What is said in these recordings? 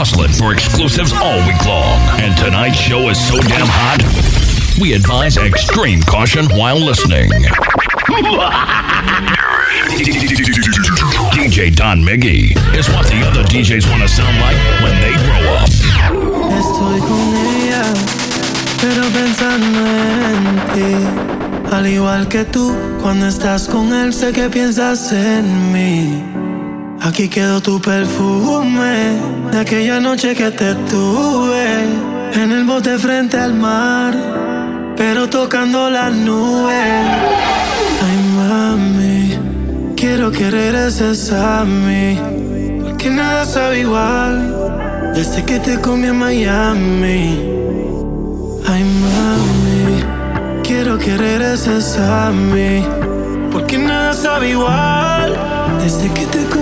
hustling for exclusives all week long. And tonight's show is so damn hot, we advise extreme caution while listening. DJ Don Miggy is what the other DJs want to sound like when they grow up. Estoy con ella, pero pensando en ti. Al igual que tú, cuando estás con él, sé que piensas en mí. Aquí quedó tu perfume de aquella noche que te tuve en el bote frente al mar, pero tocando las nubes. Ay, mami, quiero que regreses a mí, porque nada sabe igual desde que te comí en Miami. Ay, mami, quiero que regreses a mí, porque nada sabe igual desde que te comí.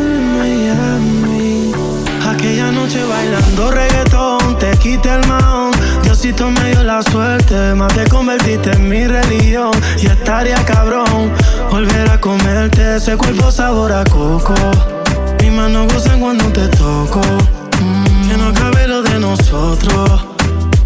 Aquella noche bailando reggaetón, te quité el maón. Diosito me dio la suerte, más te convertiste en mi religión. Y estaría cabrón volver a comerte ese cuerpo sabor a coco. Mis manos gozan cuando te toco. Mm, que no cabe lo de nosotros.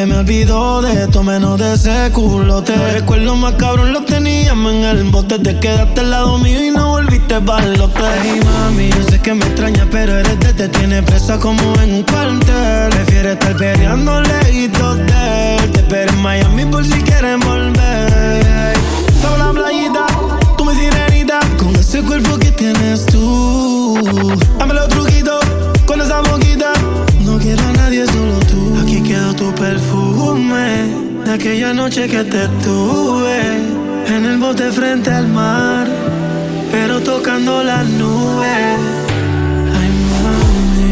No me olvidó de esto, menos de ese culote. Los recuerdos más cabrón los teníamos en el bote. Te quedaste al lado mío y no volviste pa'lote. Hey, mami, yo sé que me extraña, pero eres de te tiene presa como en un cuartel. Prefiere estar peleando lejitos de él. Te espero en Miami por si quieren volver. Sobre la playita, tú mi sirenita, con ese cuerpo que tienes tú. Aquella noche que te tuve en el bote frente al mar, pero tocando las nubes. Ay, mami,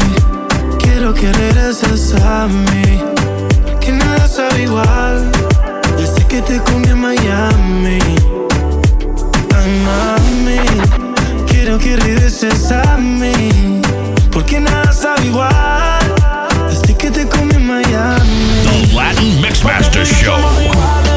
quiero que regreses a mí, que nada sabe igual desde que te comí en Miami. Ay, mami, quiero que regreses a mí. Porque nada sabe igual desde que te comí en Miami. The Latin Mixmaster Show.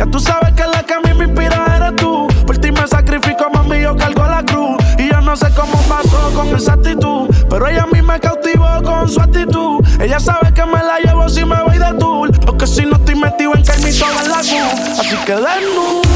Ya tú sabes que la que a mí me inspira eres tú. Por ti me sacrifico, mami, yo cargo la cruz. Y yo no sé cómo pasó con esa actitud. Pero ella a mí me cautivó con su actitud. Ella sabe que me la llevo si me voy de tour. Porque si no estoy metido en que en la cruz. Así que desnudo.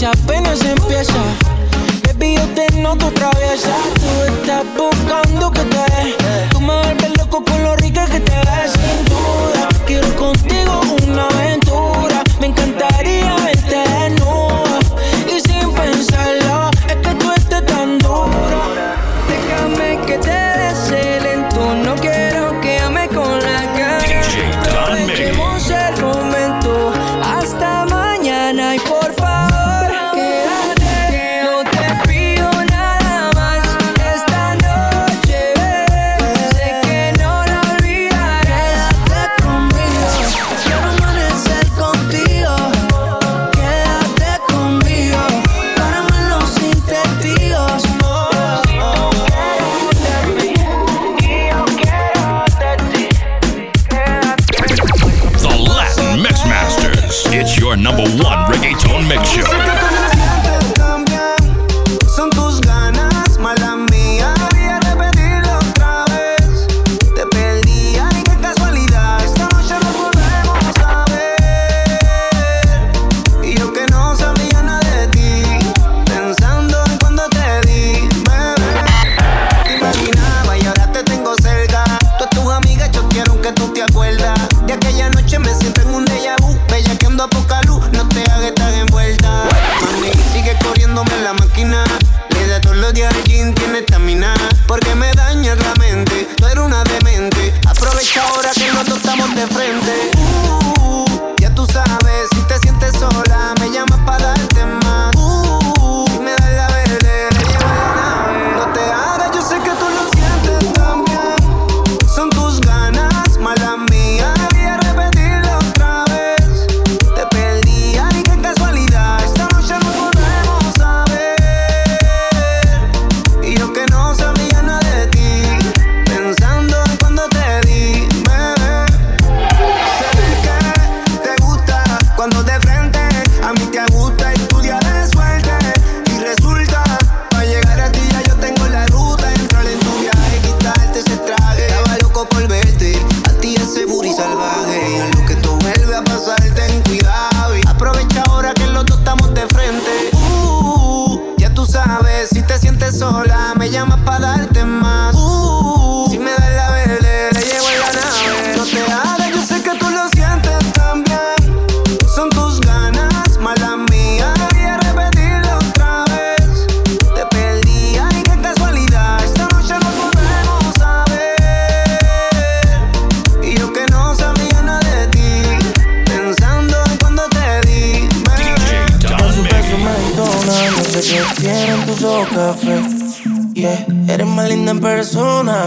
fecha apenas empieza. Baby, yo te noto traviesa. Tú estás buscando que te dé. Tú me vuelves loco con lo rica que te ves. Sin duda, quiero contigo una vez.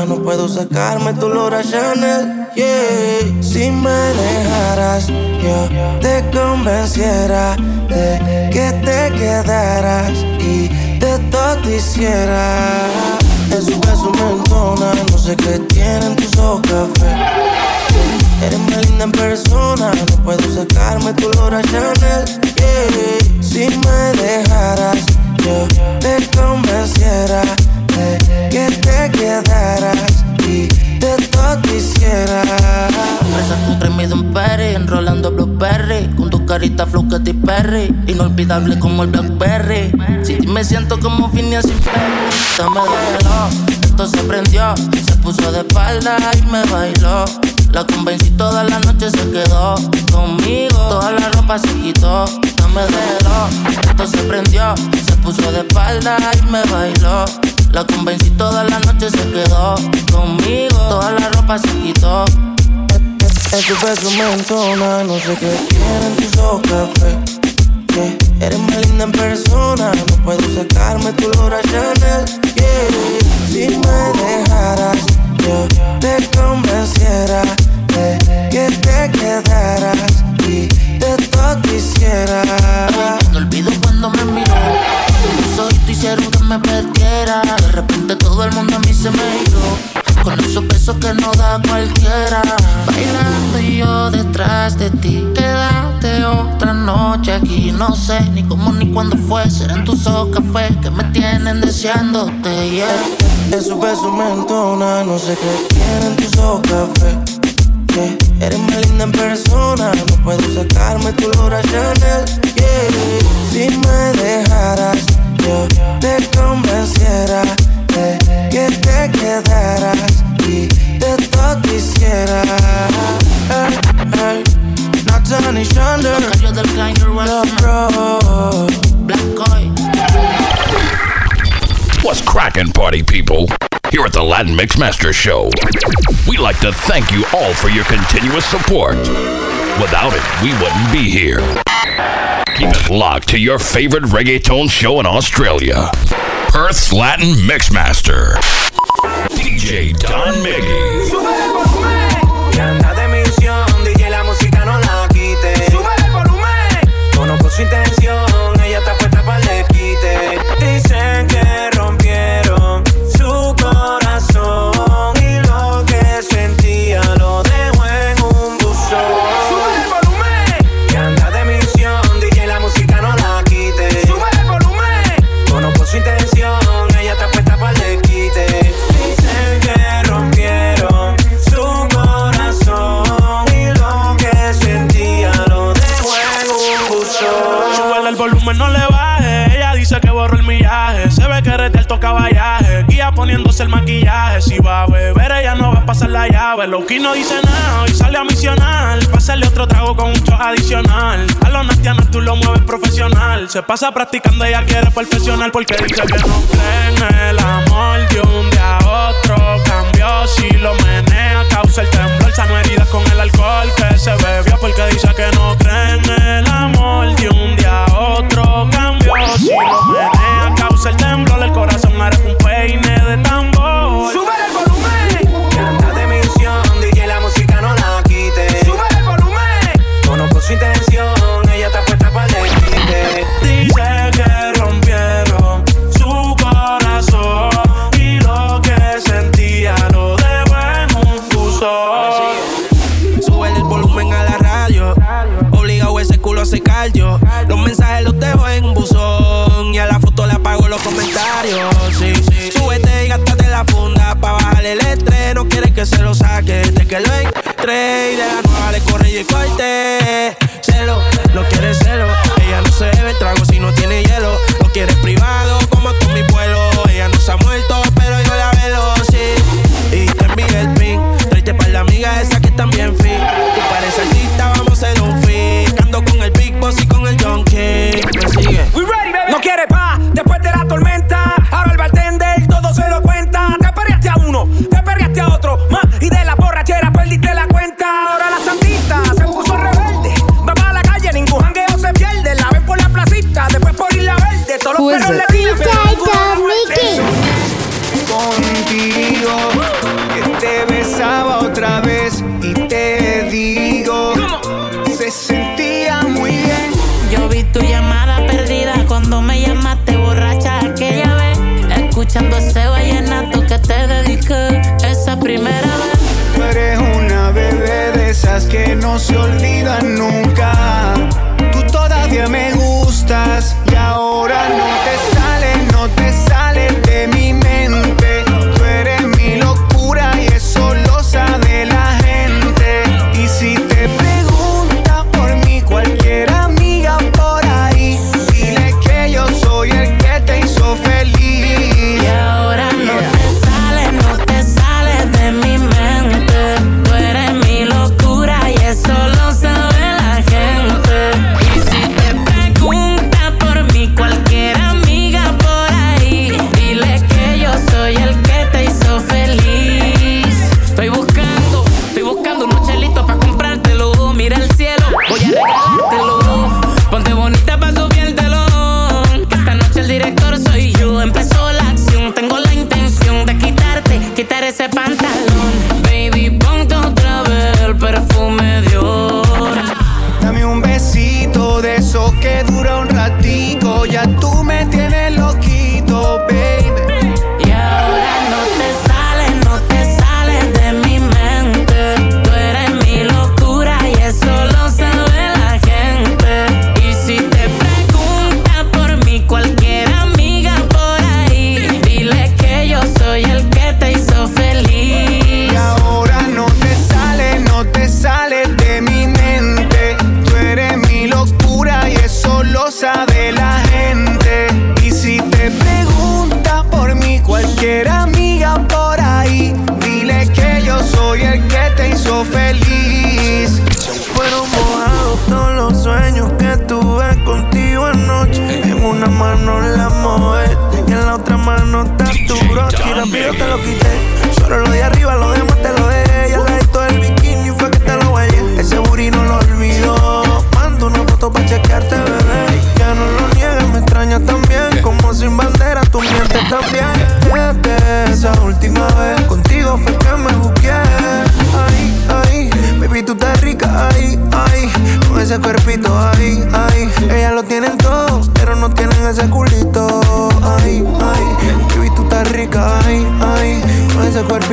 No puedo sacarme tu olor a Chanel. Yeah, si me dejaras, yo te convenciera de que te quedaras y de todo hiciera. Un beso me no sé qué tienen tus ojos café. Eres más linda en persona, no puedo sacarme tu olor a Chanel. Si me dejaras, yo te convenciera de que te quedaras y de todo quisiera. Presa tremido en Perry, enrolando Blueberry. Con tu carita flow Katy Perry, inolvidable como el Blackberry. Si me siento como Phineas sin Perry, me de esto se prendió. Se puso de espalda y me bailó. La convencí toda la noche, se quedó conmigo. Toda la ropa se quitó, no me dejó. Se prendió, se puso de espalda y me bailó. La convencí toda la noche, se quedó conmigo. Toda la ropa se quitó. En beso me entona, no sé qué quieren tus ojos café. Yeah. Eres más linda en persona, no puedo sacarme tu olor a Chanel. Yeah. Si me dejaras, yo te convenciera de que te quedaras y de todo quisiera. No olvido cuando me miró. Tus ojos hicieron que me perdiera. De repente todo el mundo a mí se me dio. Con esos besos que no da cualquiera. Bailando y yo detrás de ti. Quédate otra noche aquí. No sé ni cómo ni cuándo fue. Serán tus ojos café que me tienen deseándote. Yeah. En su beso me entona, no sé qué tienen tus ojos café. Yeah. Eres más linda en persona, no puedo sacarme tu olor a Chanel. Yeah. Si me dejaras, yo te convenciera de que te quedaras y de todo quisiera. Hey, hey. Not Johnny Thunder, Black Coy. What's cracking, party people? Here at the Latin Mix Master Show, we like to thank you all for your continuous support. Without it, we wouldn't be here. Keep it locked to your favorite reggaeton show in Australia, Perth's Latin Mixmaster, DJ Don Miggy. Con un adicional. A los nastianos tú lo mueves profesional. Se pasa practicando, ella quiere perfeccionar porque dice que no cree en el amor. De un día a otro cambió. Si lo menea, causa el temblor. Sano heridas con el alcohol que se bebió porque dice que no cree el amor. De un día a otro cambió. Si lo menea, causa el temblor. El corazón eres un peine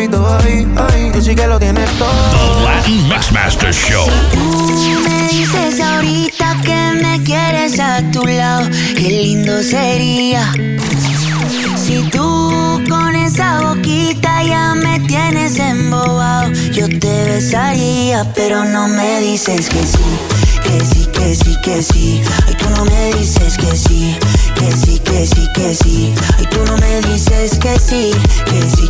Cuerpito, ay, ay. Tú sí que lo tienes The todo. Latin Mixmaster Show. Tú dices ahorita que me quieres a tu lado, qué lindo sería. Si tú con esa boquita ya me tienes embobado, yo te besaría, pero no me dices que sí, que sí, que sí, que sí. Ay, tú no me dices que sí, que sí, que sí, que sí. Ay, tú no me dices que sí, que sí,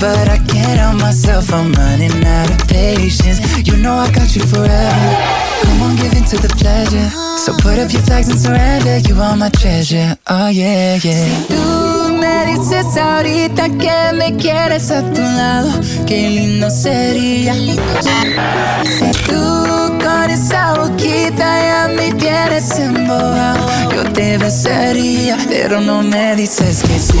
But I can't help myself, I'm running out of patience. You know I got you forever. Come on, give in to the pleasure. So put up your flags and surrender. You are my treasure. Oh, yeah, yeah. Tú me dices ahorita que me quieres a tu lado. Qué lindo sería. Si tú con esa boquita ya me tienes embobado, yo te besaría, pero no me dices que sí,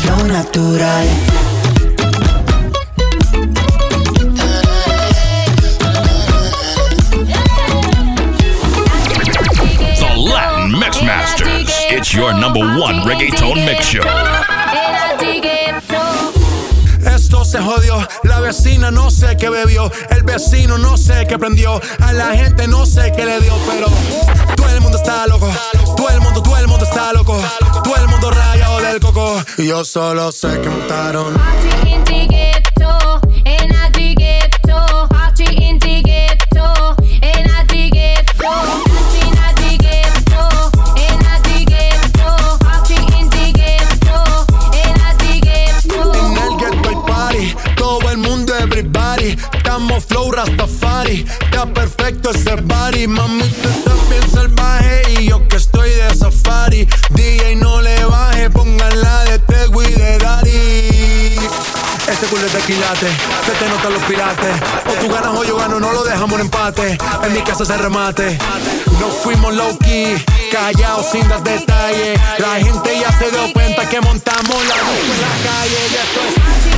flow natural. The Latin Mixmasters. It's your number one reggaeton mix show. Esto se jodió, la vecina no sé qué bebió, el vecino no sé qué prendió, a la gente no sé qué le dio, pero todo el mundo está loco, todo el mundo, todo el mundo está loco, Todo el mundo rayado del coco. Y yo solo sé que mutaron. flow Rastafari. Está perfecto ese body, mami, culo de quilate. Se te notan los pirates. O tú ganas o yo gano, no lo dejamos en empate. En mi casa se remate. Nos fuimos low key, callados sin dar detalles. La gente ya se dio cuenta que montamos la luz en la calle. Ya estoy.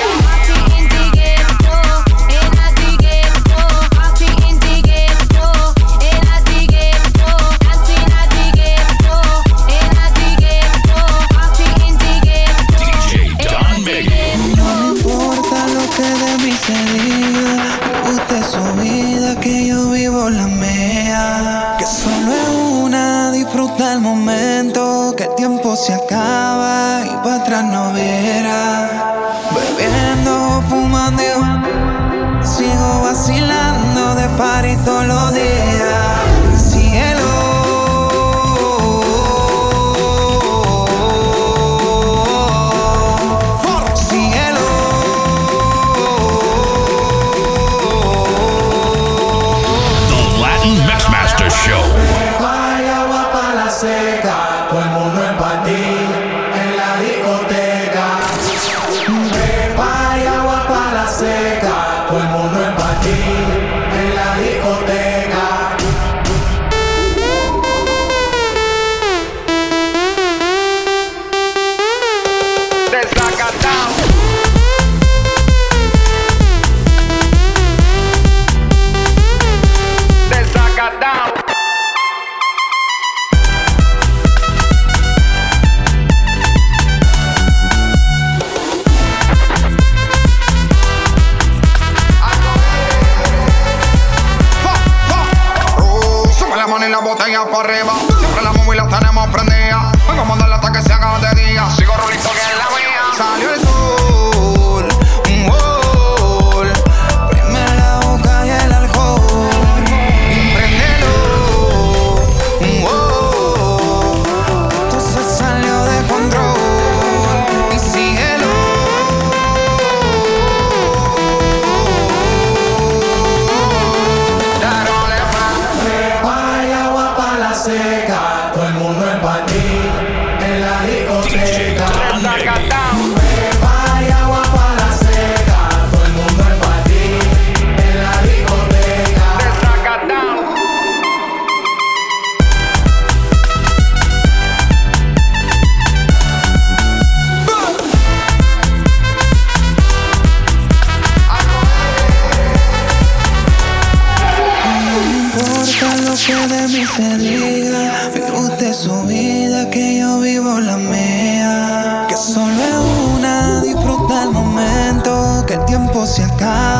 te diga. Vive su vida, que yo vivo la mía. Que solo es una, disfruta el momento, que el tiempo se acaba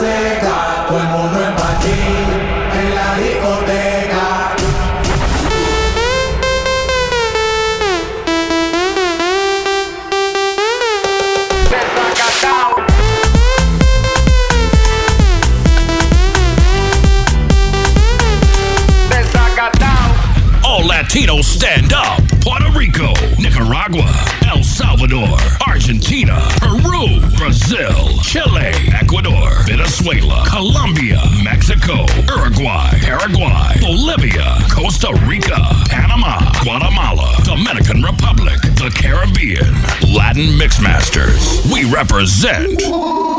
say represent.